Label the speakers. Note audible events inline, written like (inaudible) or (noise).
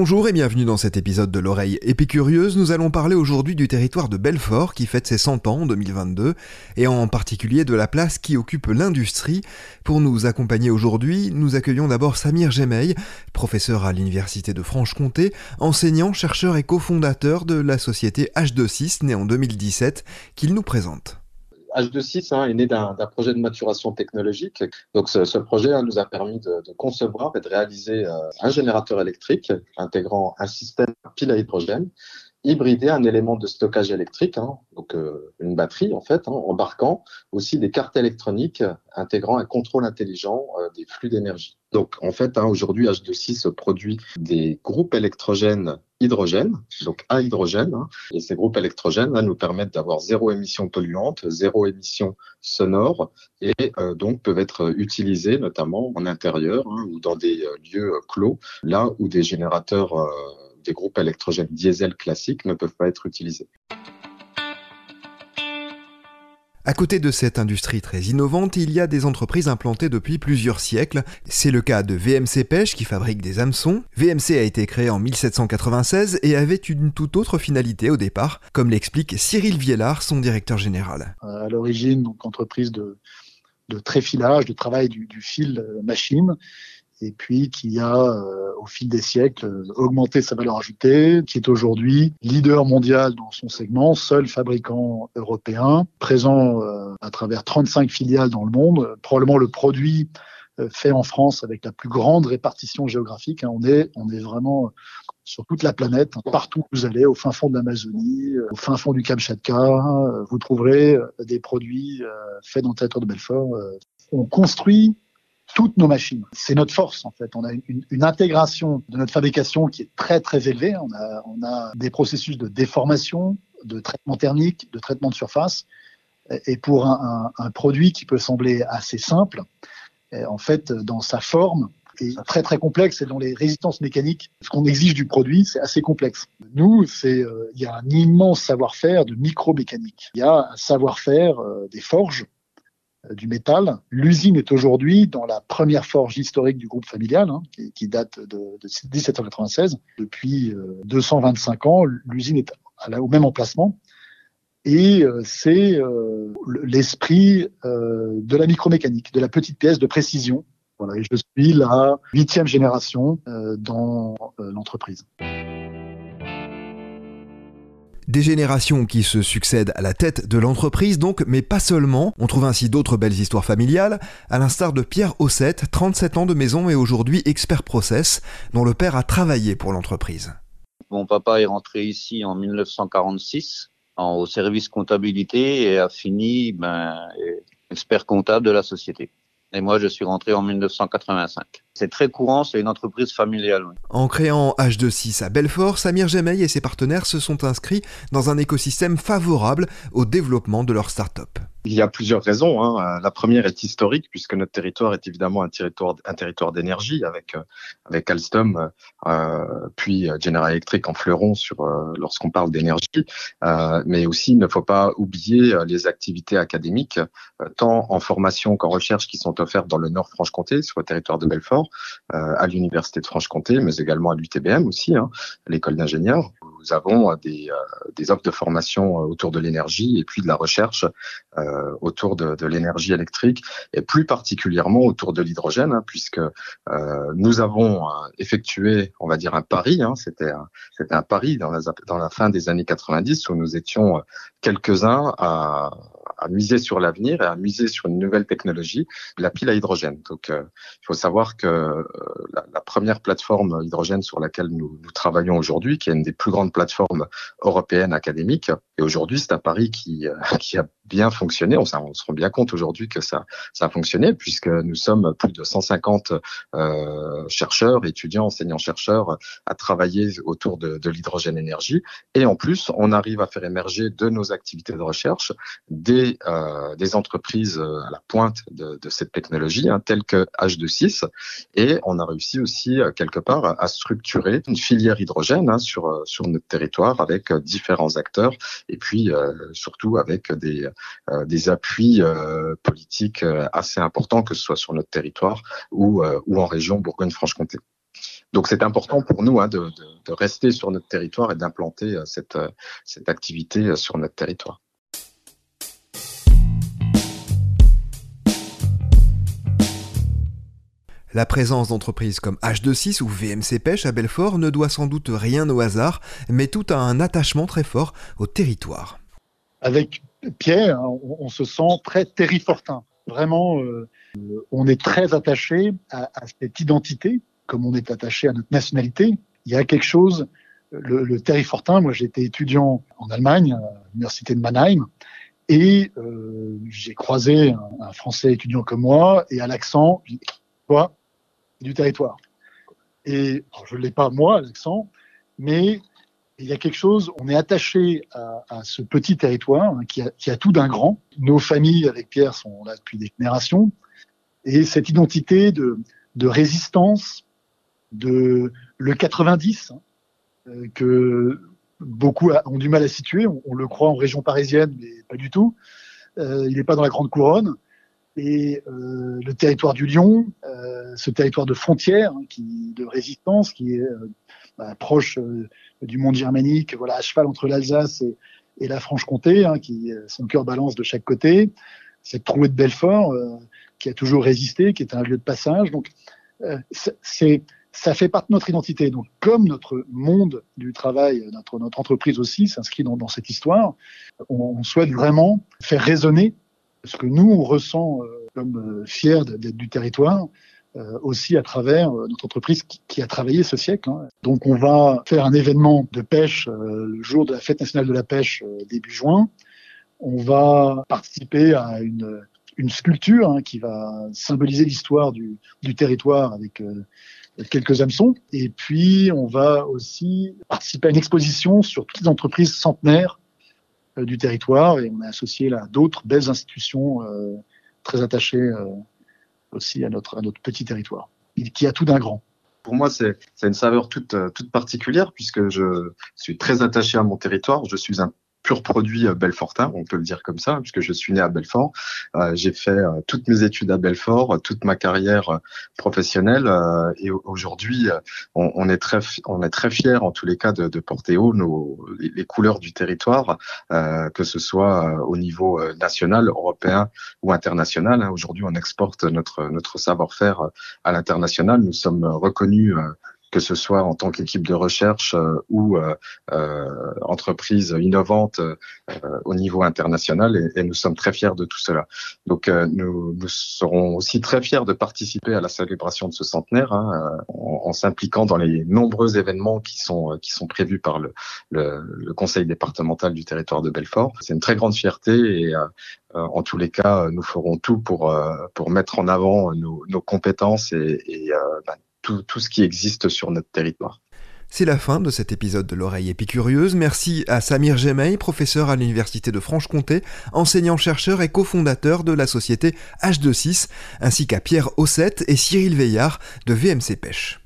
Speaker 1: Bonjour et bienvenue dans cet épisode de l'oreille épicurieuse. Nous allons parler aujourd'hui du territoire de Belfort qui fête ses 100 ans en 2022 et en particulier de la place qui occupe l'industrie. Pour nous accompagner aujourd'hui, nous accueillons d'abord Samir Gemeil, professeur à l'université de Franche-Comté, enseignant, chercheur et cofondateur de la société H26 née en 2017 qu'il nous présente.
Speaker 2: H26 hein, est né d'un projet de maturation technologique. Donc, ce, projet hein, nous a permis de, de, concevoir et de réaliser euh, un générateur électrique intégrant un système pile à hydrogène hybrider un élément de stockage électrique, hein, donc euh, une batterie en fait, hein, embarquant aussi des cartes électroniques intégrant un contrôle intelligent euh, des flux d'énergie. Donc en fait, hein, aujourd'hui, H26 produit des groupes électrogènes hydrogène, donc à hydrogène, et ces groupes électrogènes là, nous permettent d'avoir zéro émission polluante, zéro émission sonore, et euh, donc peuvent être utilisés notamment en intérieur hein, ou dans des lieux clos, là où des générateurs des groupes électrogènes diesel classiques ne peuvent pas être utilisés.
Speaker 1: À côté de cette industrie très innovante, il y a des entreprises implantées depuis plusieurs siècles. C'est le cas de VMC Pêche qui fabrique des hameçons. VMC a été créé en 1796 et avait une toute autre finalité au départ, comme l'explique Cyril Viellard, son directeur général.
Speaker 3: À l'origine, donc entreprise de, de tréfilage, de travail du, du fil euh, machine et puis qui a, euh, au fil des siècles, euh, augmenté sa valeur ajoutée, qui est aujourd'hui leader mondial dans son segment, seul fabricant européen, présent euh, à travers 35 filiales dans le monde, probablement le produit fait en France avec la plus grande répartition géographique. Hein. On est, on est vraiment sur toute la planète, partout où vous allez, au fin fond de l'Amazonie, au fin fond du Kamchatka, vous trouverez des produits faits dans le territoire de Belfort. On construit toutes nos machines. C'est notre force en fait. On a une, une, intégration de notre fabrication qui est très très élevée. On a, on a des processus de déformation, de traitement thermique, de traitement de surface. Et pour un, un, un produit qui peut sembler assez simple, en fait, dans sa forme, est très très complexe et dans les résistances mécaniques, ce qu'on exige du produit, c'est assez complexe. Nous, c'est euh, il y a un immense savoir-faire de micromécanique. Il y a un savoir-faire euh, des forges du métal. L'usine est aujourd'hui dans la première forge historique du groupe familial, hein, qui, qui, date de, de 1796. Depuis euh, 225 ans, l'usine est à, au même emplacement. Et euh, c'est euh, l'esprit euh, de la micromécanique, de la petite pièce de précision. Voilà, et je suis la huitième génération dans l'entreprise.
Speaker 1: Des générations qui se succèdent à la tête de l'entreprise donc, mais pas seulement. On trouve ainsi d'autres belles histoires familiales, à l'instar de Pierre Ossette, 37 ans de maison et aujourd'hui expert process, dont le père a travaillé pour l'entreprise.
Speaker 4: Mon papa est rentré ici en 1946 en, au service comptabilité et a fini ben, expert comptable de la société. Et moi, je suis rentré en 1985. C'est très courant, c'est une entreprise familiale. Oui.
Speaker 1: En créant H26 à Belfort, Samir Gemeil et ses partenaires se sont inscrits dans un écosystème favorable au développement de leur start-up.
Speaker 2: Il y a plusieurs raisons. Hein. La première est historique, puisque notre territoire est évidemment un territoire, un territoire d'énergie, avec avec Alstom, euh, puis General Electric en fleuron sur euh, lorsqu'on parle d'énergie. Euh, mais aussi, il ne faut pas oublier les activités académiques, tant en formation qu'en recherche, qui sont offertes dans le Nord Franche-Comté, sur le territoire de Belfort, à l'université de Franche-Comté, mais également à l'UTBM aussi, hein, l'école d'ingénieurs. Nous avons des, des offres de formation autour de l'énergie et puis de la recherche euh, autour de, de l'énergie électrique et plus particulièrement autour de l'hydrogène, hein, puisque euh, nous avons euh, effectué, on va dire, un pari. Hein, c'était un, c'était un pari dans la, dans la fin des années 90 où nous étions quelques-uns à à miser sur l'avenir et à miser sur une nouvelle technologie, la pile à hydrogène. Donc, euh, il faut savoir que euh, la, première plateforme hydrogène sur laquelle nous, nous travaillons aujourd'hui, qui est une des plus grandes plateformes européennes académiques, et aujourd'hui, c'est un pari qui, euh, (laughs) qui a bien fonctionné. On, on se rend bien compte aujourd'hui que ça, ça a fonctionné, puisque nous sommes plus de 150 euh, chercheurs, étudiants, enseignants-chercheurs à travailler autour de, de l'hydrogène énergie. Et en plus, on arrive à faire émerger de nos activités de recherche des euh, des entreprises euh, à la pointe de, de cette technologie, hein, telles que H26, et on a réussi aussi euh, quelque part à structurer une filière hydrogène hein, sur sur notre territoire avec différents acteurs, et puis euh, surtout avec des euh, des appuis euh, politiques assez importants, que ce soit sur notre territoire ou ou en région Bourgogne-Franche-Comté. Donc c'est important pour nous hein, de, de, de, rester sur notre territoire et d'implanter cette, cette activité sur notre territoire.
Speaker 1: La présence d'entreprises comme H26 ou VMC Pêche à Belfort ne doit sans doute rien au hasard, mais tout a un attachement très fort au territoire.
Speaker 3: Avec Pierre, on, se sent très terrifortin. Vraiment, euh, on est très attaché à, cette identité, comme on est attaché à notre nationalité. Il y a quelque chose, le, le terrifortin, moi été étudiant en Allemagne, à l'université de Mannheim, et euh, j'ai croisé un, un, Français étudiant comme moi, et à l'accent, quoi du territoire. Et je ne l'ai pas moi, l'accent, mais il y a quelque chose, on est attaché à, à ce petit territoire hein, qui, a, qui, a, tout d'un grand. Nos familles avec Pierre sont là depuis des générations. Et cette identité de, de résistance, de le 90, hein, euh, que beaucoup ont du mal à situer, on, le croit en région parisienne, mais pas du tout. Euh, il n'est pas dans la grande couronne et euh, le territoire du Lion, euh, ce territoire de frontière, hein, qui, de résistance, qui est euh, bah, proche euh, du monde germanique, voilà, à cheval entre l'Alsace et, la Franche-Comté, hein, qui son cœur balance de chaque côté. Cette trouée de Belfort, qui a toujours résisté, qui est un lieu de passage. Donc, ça fait partie de notre identité. Donc, comme notre monde du travail, notre, entreprise aussi s'inscrit dans, cette histoire, on, souhaite vraiment faire résonner ce que nous, on ressent euh, comme euh, fiers d'être du territoire, euh, aussi à travers notre entreprise qui, a travaillé ce siècle. Hein. Donc on va faire un événement de pêche le jour de la fête nationale de la pêche début juin. On va participer à une, sculpture hein, qui va symboliser l'histoire du, territoire avec quelques hameçons. Et puis on va aussi participer à une exposition sur toutes les entreprises centenaires euh, du territoire et on est associé là d'autres belles institutions euh, très attachées euh, aussi à notre, petit territoire, qui a tout d'un grand
Speaker 2: pour moi, c'est une saveur toute, toute particulière puisque je suis très attaché à mon territoire. Je suis un pur produit euh, Belfortin, on peut le dire comme ça, puisque je suis né à Belfort. Euh, j'ai fait euh, toutes mes études à Belfort, toute ma carrière professionnelle, et aujourd'hui, on, est très, on est très fiers en tous les cas de, de porter haut nos, les, couleurs du territoire, que ce soit au niveau national, européen ou international. Hein. Aujourd'hui, on exporte notre notre savoir-faire à l'international. Nous sommes reconnus que ce soit en tant qu'équipe de recherche euh, ou euh, euh, entreprise innovante au niveau international et, et, nous sommes très fiers de tout cela. Donc nous, nous, serons aussi très fiers de participer à la célébration de ce centenaire hein, en, en s'impliquant dans les nombreux événements qui sont qui sont prévus par le, le, le conseil départemental du territoire de Belfort. C'est une très grande fierté et en tous les cas, nous ferons tout pour pour mettre en avant nos, nos compétences et, et bah, tout, ce qui existe sur notre territoire.
Speaker 1: C'est la fin de cet épisode de l'oreille épicurieuse. Merci à Samir Gemeil, professeur à l'Université de Franche-Comté, enseignant-chercheur et cofondateur de la société H26, ainsi qu'à Pierre Ossette et Cyril Veillard de VMC Pêche.